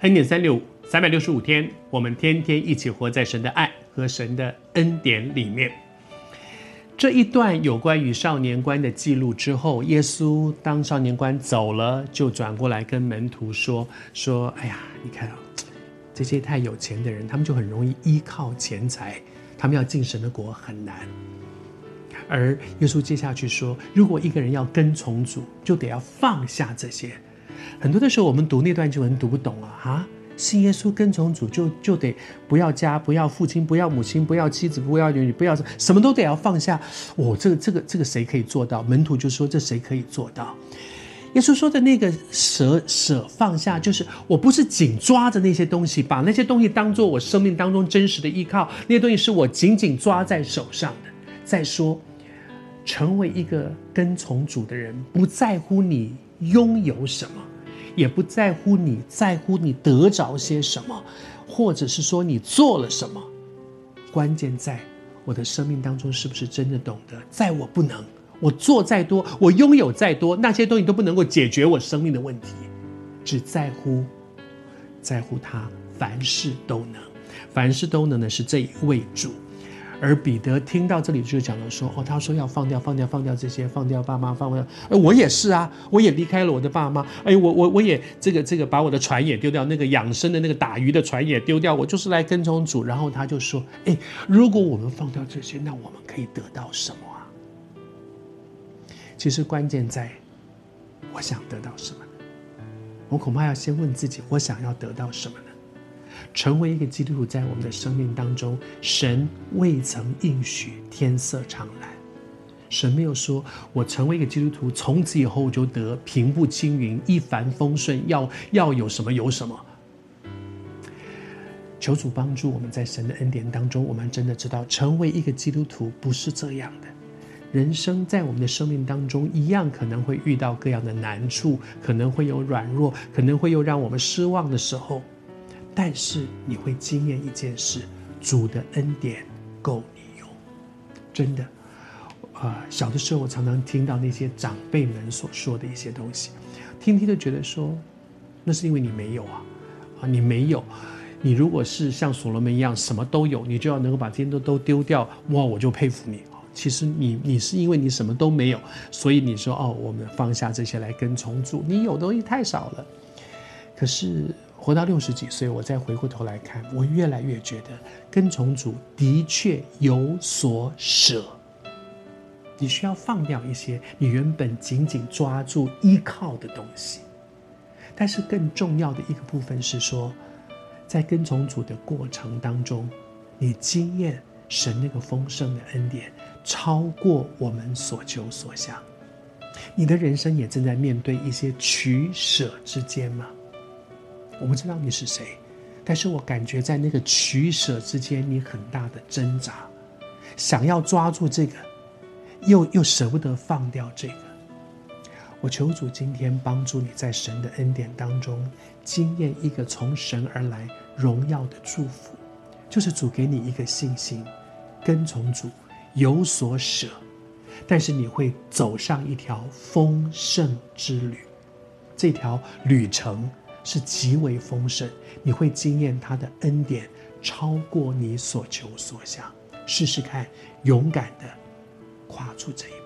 恩典三六五，三百六十五天，我们天天一起活在神的爱和神的恩典里面。这一段有关于少年官的记录之后，耶稣当少年官走了，就转过来跟门徒说：“说，哎呀，你看啊，这些太有钱的人，他们就很容易依靠钱财，他们要进神的国很难。而耶稣接下去说，如果一个人要跟从主，就得要放下这些。很多的时候，我们读那段经文读不懂啊，哈。”信耶稣跟从主就就得不要家，不要父亲，不要母亲，不要妻子，不要儿女，不要什么都得要放下。哦，这个这个这个谁可以做到？门徒就说：“这谁可以做到？”耶稣说的那个舍舍放下，就是我不是紧抓着那些东西，把那些东西当做我生命当中真实的依靠，那些东西是我紧紧抓在手上的。再说，成为一个跟从主的人，不在乎你拥有什么。也不在乎你在乎你得着些什么，或者是说你做了什么，关键在我的生命当中是不是真的懂得，在我不能，我做再多，我拥有再多，那些东西都不能够解决我生命的问题，只在乎，在乎他凡事都能，凡事都能的是这一位主。而彼得听到这里就讲了说：“哦，他说要放掉，放掉，放掉这些，放掉爸妈，放掉。哎，我也是啊，我也离开了我的爸妈。哎，我我我也这个这个把我的船也丢掉，那个养生的那个打鱼的船也丢掉，我就是来跟从主。然后他就说：哎，如果我们放掉这些，那我们可以得到什么啊？其实关键在，我想得到什么？我恐怕要先问自己，我想要得到什么？”成为一个基督徒，在我们的生命当中，神未曾应许天色常蓝。神没有说，我成为一个基督徒，从此以后就得平步青云、一帆风顺，要要有什么有什么。求主帮助我们在神的恩典当中，我们真的知道，成为一个基督徒不是这样的。人生在我们的生命当中，一样可能会遇到各样的难处，可能会有软弱，可能会有让我们失望的时候。但是你会经验一件事，主的恩典够你用，真的。啊、小的时候我常常听到那些长辈们所说的一些东西，听听就觉得说，那是因为你没有啊，啊，你没有。你如果是像所罗门一样什么都有，你就要能够把这些都都丢掉，哇，我就佩服你。其实你你是因为你什么都没有，所以你说哦，我们放下这些来跟从主，你有东西太少了。可是。活到六十几岁，我再回过头来看，我越来越觉得跟从主的确有所舍。你需要放掉一些你原本紧紧抓住依靠的东西，但是更重要的一个部分是说，在跟从主的过程当中，你经验神那个丰盛的恩典，超过我们所求所想。你的人生也正在面对一些取舍之间吗？我不知道你是谁，但是我感觉在那个取舍之间，你很大的挣扎，想要抓住这个，又又舍不得放掉这个。我求主今天帮助你在神的恩典当中，经验一个从神而来荣耀的祝福，就是主给你一个信心，跟从主有所舍，但是你会走上一条丰盛之旅，这条旅程。是极为丰盛，你会惊艳他的恩典超过你所求所想。试试看，勇敢的跨出这一步。